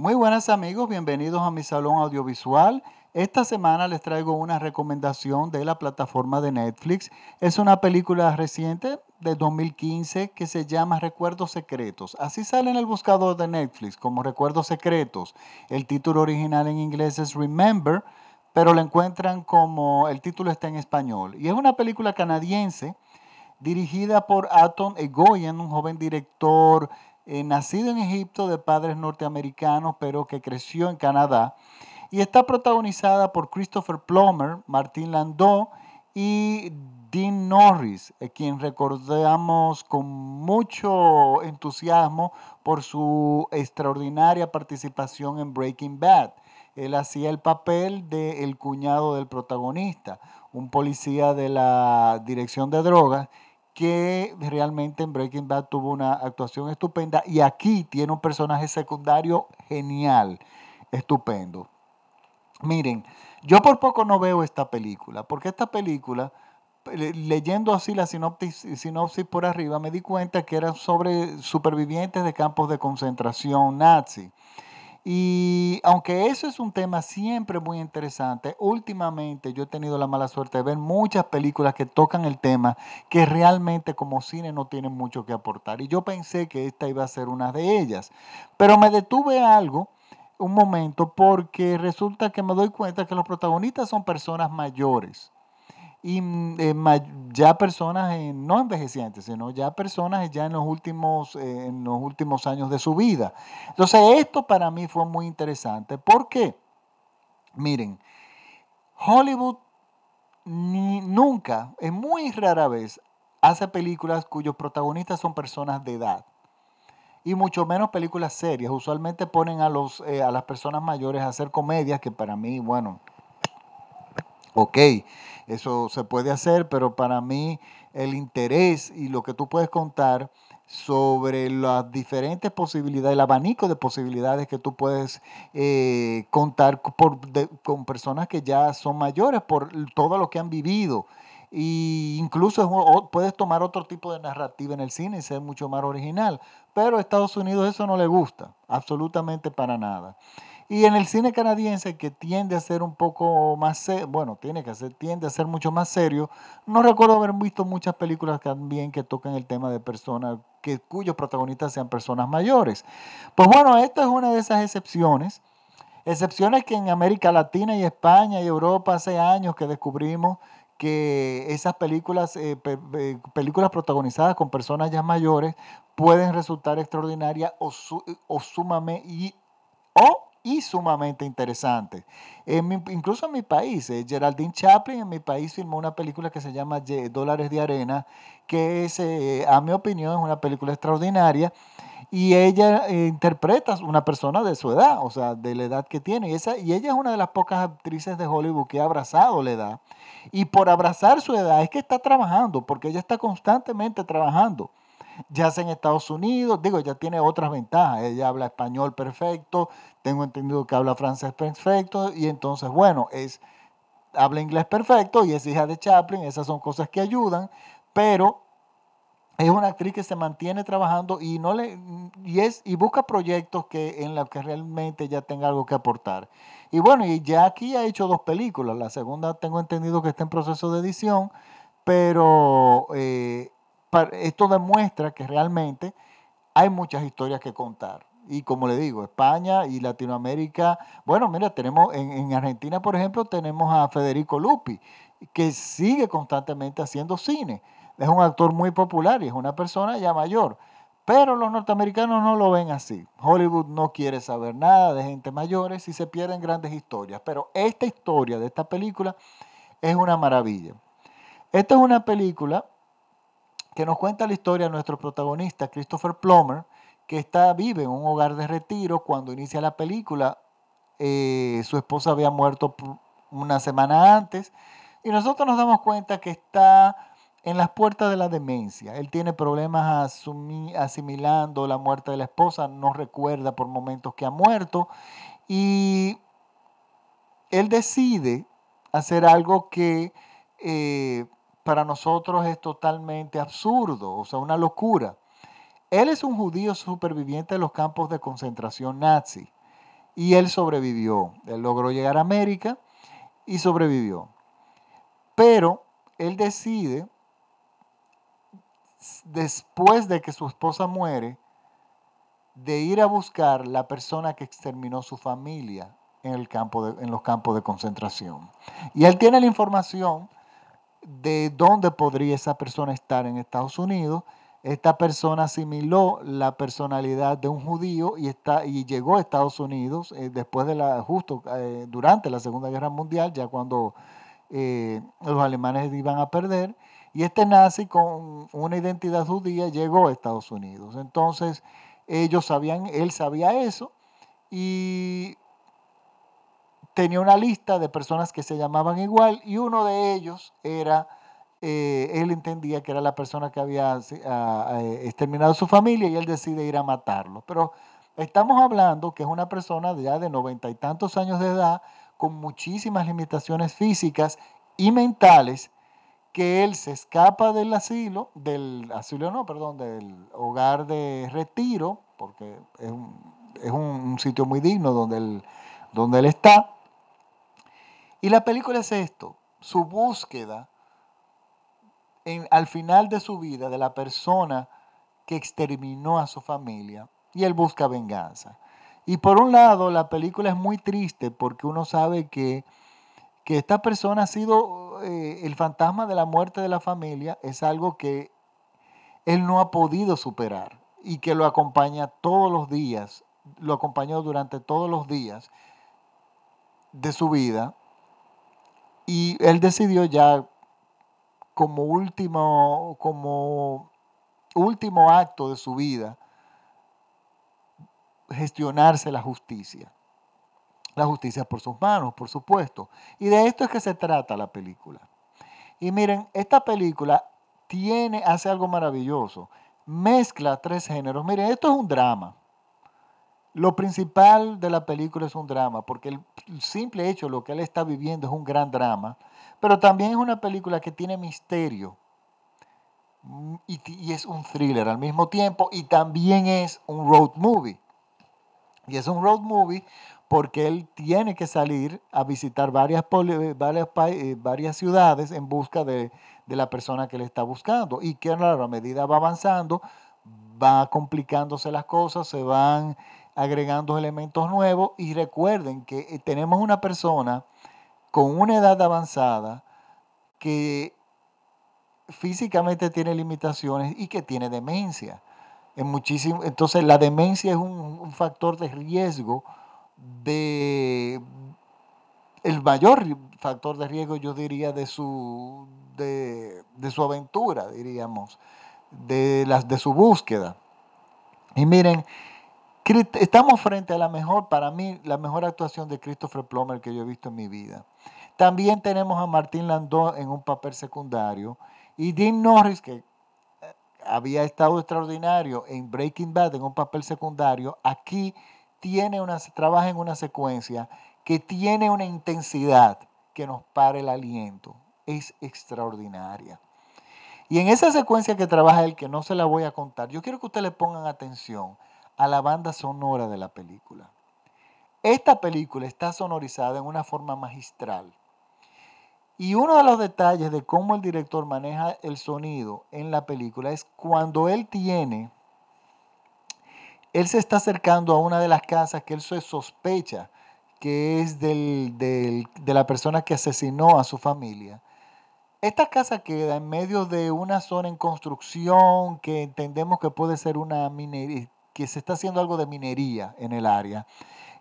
Muy buenas amigos, bienvenidos a mi salón audiovisual. Esta semana les traigo una recomendación de la plataforma de Netflix. Es una película reciente de 2015 que se llama Recuerdos Secretos. Así sale en el buscador de Netflix como Recuerdos Secretos. El título original en inglés es Remember, pero lo encuentran como el título está en español. Y es una película canadiense dirigida por Aton Egoyan, un joven director eh, nacido en Egipto de padres norteamericanos, pero que creció en Canadá. Y está protagonizada por Christopher Plummer, Martin Landau y Dean Norris, a quien recordamos con mucho entusiasmo por su extraordinaria participación en Breaking Bad. Él hacía el papel del el cuñado del protagonista, un policía de la dirección de drogas que realmente en Breaking Bad tuvo una actuación estupenda y aquí tiene un personaje secundario genial, estupendo. Miren, yo por poco no veo esta película, porque esta película, leyendo así la sinopsis, sinopsis por arriba, me di cuenta que era sobre supervivientes de campos de concentración nazi. Y aunque eso es un tema siempre muy interesante, últimamente yo he tenido la mala suerte de ver muchas películas que tocan el tema que realmente como cine no tienen mucho que aportar. Y yo pensé que esta iba a ser una de ellas. Pero me detuve algo, un momento, porque resulta que me doy cuenta que los protagonistas son personas mayores y mm, eh, ya personas no envejecientes, sino ya personas ya en los últimos eh, en los últimos años de su vida. Entonces, esto para mí fue muy interesante. ¿Por qué? Miren, Hollywood ni, nunca, es muy rara vez, hace películas cuyos protagonistas son personas de edad. Y mucho menos películas serias. Usualmente ponen a, los, eh, a las personas mayores a hacer comedias que para mí, bueno, ok, eso se puede hacer, pero para mí el interés y lo que tú puedes contar sobre las diferentes posibilidades, el abanico de posibilidades que tú puedes eh, contar con personas que ya son mayores por todo lo que han vivido. E incluso puedes tomar otro tipo de narrativa en el cine y ser mucho más original. Pero a Estados Unidos eso no le gusta, absolutamente para nada. Y en el cine canadiense, que tiende a ser un poco más, bueno, tiene que ser, tiende a ser mucho más serio, no recuerdo haber visto muchas películas también que tocan el tema de personas, que, cuyos protagonistas sean personas mayores. Pues bueno, esta es una de esas excepciones. Excepciones que en América Latina y España y Europa hace años que descubrimos que esas películas, eh, eh, películas protagonizadas con personas ya mayores pueden resultar extraordinarias o, o sumamente y, o y sumamente interesante. incluso en mi país, eh, Geraldine Chaplin en mi país filmó una película que se llama Dólares de Arena, que es, eh, a mi opinión, es una película extraordinaria. Y ella eh, interpreta a una persona de su edad, o sea, de la edad que tiene. Y, esa, y ella es una de las pocas actrices de Hollywood que ha abrazado la edad. Y por abrazar su edad es que está trabajando, porque ella está constantemente trabajando ya sea en Estados Unidos, digo, ya tiene otras ventajas, ella habla español perfecto, tengo entendido que habla francés perfecto, y entonces, bueno, es, habla inglés perfecto y es hija de Chaplin, esas son cosas que ayudan, pero es una actriz que se mantiene trabajando y no le y es y busca proyectos que en los que realmente ya tenga algo que aportar. Y bueno, y ya aquí ha hecho dos películas. La segunda tengo entendido que está en proceso de edición, pero eh, esto demuestra que realmente hay muchas historias que contar. Y como le digo, España y Latinoamérica, bueno, mira, tenemos en, Argentina, por ejemplo, tenemos a Federico Lupi, que sigue constantemente haciendo cine. Es un actor muy popular y es una persona ya mayor. Pero los norteamericanos no lo ven así. Hollywood no quiere saber nada de gente mayores y se pierden grandes historias. Pero esta historia de esta película es una maravilla. Esta es una película que nos cuenta la historia de nuestro protagonista, Christopher Plummer, que está, vive en un hogar de retiro. Cuando inicia la película, eh, su esposa había muerto una semana antes. Y nosotros nos damos cuenta que está en las puertas de la demencia. Él tiene problemas asimilando la muerte de la esposa, no recuerda por momentos que ha muerto. Y él decide hacer algo que eh, para nosotros es totalmente absurdo, o sea, una locura. Él es un judío superviviente de los campos de concentración nazi y él sobrevivió. Él logró llegar a América y sobrevivió. Pero él decide, después de que su esposa muere, de ir a buscar la persona que exterminó su familia en, el campo en los campos de concentración. Y él tiene la información de dónde podría esa persona estar en Estados Unidos. Esta persona asimiló la personalidad de un judío y, está, y llegó a Estados Unidos eh, después de la, justo eh, durante la Segunda Guerra Mundial, ya cuando eh, los alemanes iban a perder. Y este nazi con una identidad judía llegó a Estados Unidos. Entonces, ellos sabían, él sabía eso y tenía una lista de personas que se llamaban igual y uno de ellos era, eh, él entendía que era la persona que había exterminado su familia y él decide ir a matarlo. Pero estamos hablando que es una persona ya de noventa y tantos años de edad, con muchísimas limitaciones físicas y mentales, que él se escapa del asilo, del asilo no, perdón, del hogar de retiro, porque es un, sitio muy digno donde él, donde él está. Y la película es esto, su búsqueda en, al final de su vida de la persona que exterminó a su familia y él busca venganza. Y por un lado, la película es muy triste porque uno sabe que, que esta persona ha sido eh, el fantasma de la muerte de la familia es algo que él no ha podido superar y que lo acompaña todos los días, lo acompañó durante todos los días de su vida y él decidió ya como último, como último acto de su vida gestionarse la justicia la justicia por sus manos, por supuesto. Y de esto es que se trata la película. Y miren, esta película tiene, hace algo maravilloso. Mezcla tres géneros. Miren, esto es un drama. Lo principal de la película es un drama, porque el simple hecho de lo que él está viviendo es un gran drama, pero también es una película que tiene misterio y, y es un thriller al mismo tiempo y también es un road movie. Y es un road movie porque él tiene que salir a visitar varias, varias, eh, varias ciudades en busca de, la persona que le está buscando. Y que a medida va avanzando, va complicándose las cosas, se van agregando elementos nuevos y recuerden que eh, tenemos una persona con una edad avanzada que físicamente tiene limitaciones y que tiene demencia. En muchísimo, entonces la demencia es un, un factor de riesgo de el mayor factor de riesgo, yo diría, de su, de, su aventura, diríamos, de, las, de su búsqueda. Y miren, estamos frente a la mejor, para mí, la mejor actuación de Christopher Plummer que yo he visto en mi vida. También tenemos a Martín Landau en un papel secundario y Dean Norris, que eh, había estado extraordinario en Breaking Bad en un papel secundario, aquí tiene una, trabaja en una secuencia que tiene una intensidad que nos para el aliento. Es extraordinaria. Y en esa secuencia que trabaja él, que no se la voy a contar, yo quiero que ustedes le pongan atención a la banda sonora de la película. Esta película está sonorizada en una forma magistral. Y uno de los detalles de cómo el director maneja el sonido en la película es cuando él tiene él se está acercando a una de las casas que él sospecha que es de la persona que asesinó a su familia. Esta casa queda en medio de una zona en construcción que entendemos que puede ser una minería, que se está haciendo algo de minería en el área.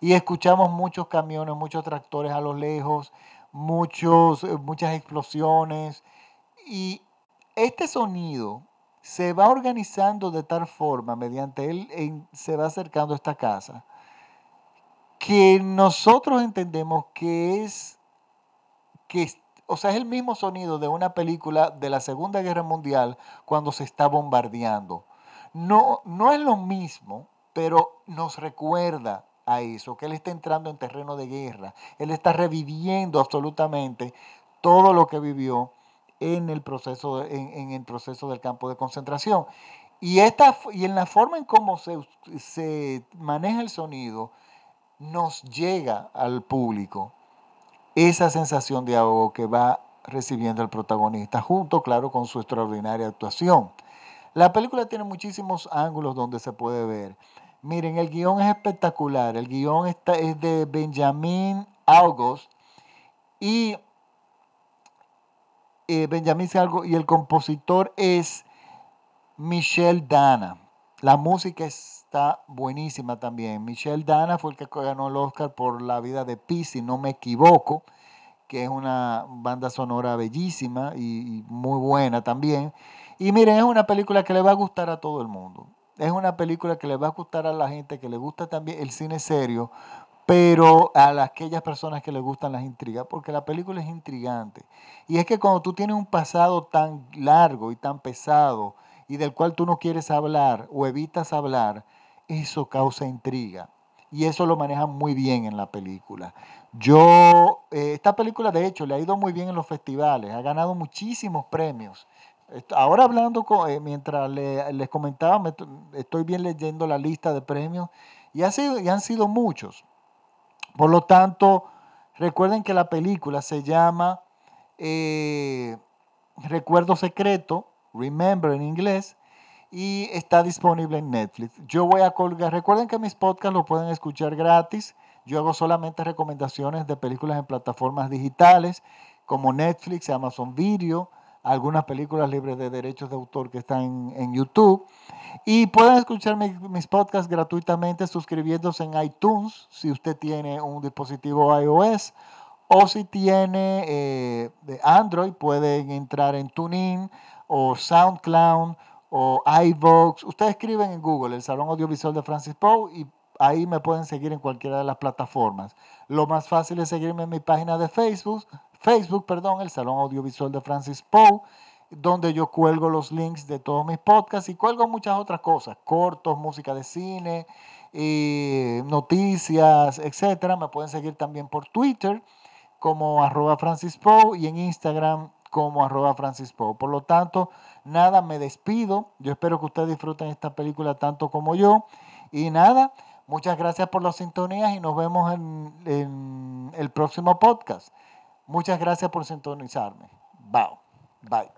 Y escuchamos muchos camiones, muchos tractores a lo lejos, muchos, muchas explosiones. Y este sonido se va organizando de tal forma, mediante él se va acercando a esta casa, que nosotros entendemos que es, que, o sea, es el mismo sonido de una película de la Segunda Guerra Mundial cuando se está bombardeando. No, no es lo mismo, pero nos recuerda a eso, que él está entrando en terreno de guerra, él está reviviendo absolutamente todo lo que vivió en el proceso, en, el proceso del campo de concentración. Y, esta, y en la forma en cómo se, se maneja el sonido, nos llega al público esa sensación de ahogo que va recibiendo el protagonista, junto, claro, con su extraordinaria actuación. La película tiene muchísimos ángulos donde se puede ver. Miren, el guion es espectacular. El guion está, es de Benjamin August y eh, Benjamin y el compositor es Michelle Dana. La música está buenísima también. Michelle Dana fue el que ganó el Oscar por La vida de Pi, si no me equivoco, que es una banda sonora bellísima y muy buena también. Y miren, es una película que le va a gustar a todo el mundo. Es una película que le va a gustar a la gente que le gusta también el cine serio, pero a aquellas personas que les gustan las intrigas, porque la película es intrigante. Y es que cuando tú tienes un pasado tan largo y tan pesado y del cual tú no quieres hablar o evitas hablar, eso causa intriga. Y eso lo manejan muy bien en la película. Yo, eh, esta película de hecho le ha ido muy bien en los festivales, ha ganado muchísimos premios. Ahora hablando, eh, mientras les comentaba, estoy bien leyendo la lista de premios y, ha sido, y han sido muchos. Por lo tanto, recuerden que la película se llama eh, Recuerdo Secreto, Remember en inglés, y está disponible en Netflix. Yo voy a colgar, recuerden que mis podcasts lo pueden escuchar gratis. Yo hago solamente recomendaciones de películas en plataformas digitales como Netflix, Amazon Video, algunas películas libres de derechos de autor que están en, YouTube. Y pueden escuchar mis podcasts gratuitamente suscribiéndose en iTunes si usted tiene un dispositivo iOS o si tiene eh, de Android pueden entrar en TuneIn o SoundCloud o iVoox. Ustedes escriben en Google el Salón Audiovisual de Francis Poe y ahí me pueden seguir en cualquiera de las plataformas. Lo más fácil es seguirme en mi página de Facebook, Facebook, perdón, el Salón Audiovisual de Francis Poe, donde yo cuelgo los links de todos mis podcasts y cuelgo muchas otras cosas, cortos, música de cine, noticias, etcétera. Me pueden seguir también por Twitter como arroba Francis Poe y en Instagram como arroba Francis Poe. Por lo tanto, nada, me despido. Yo espero que ustedes disfruten esta película tanto como yo. Y nada, muchas gracias por las sintonías y nos vemos en el próximo podcast. Muchas gracias por sintonizarme. Bye. Bye.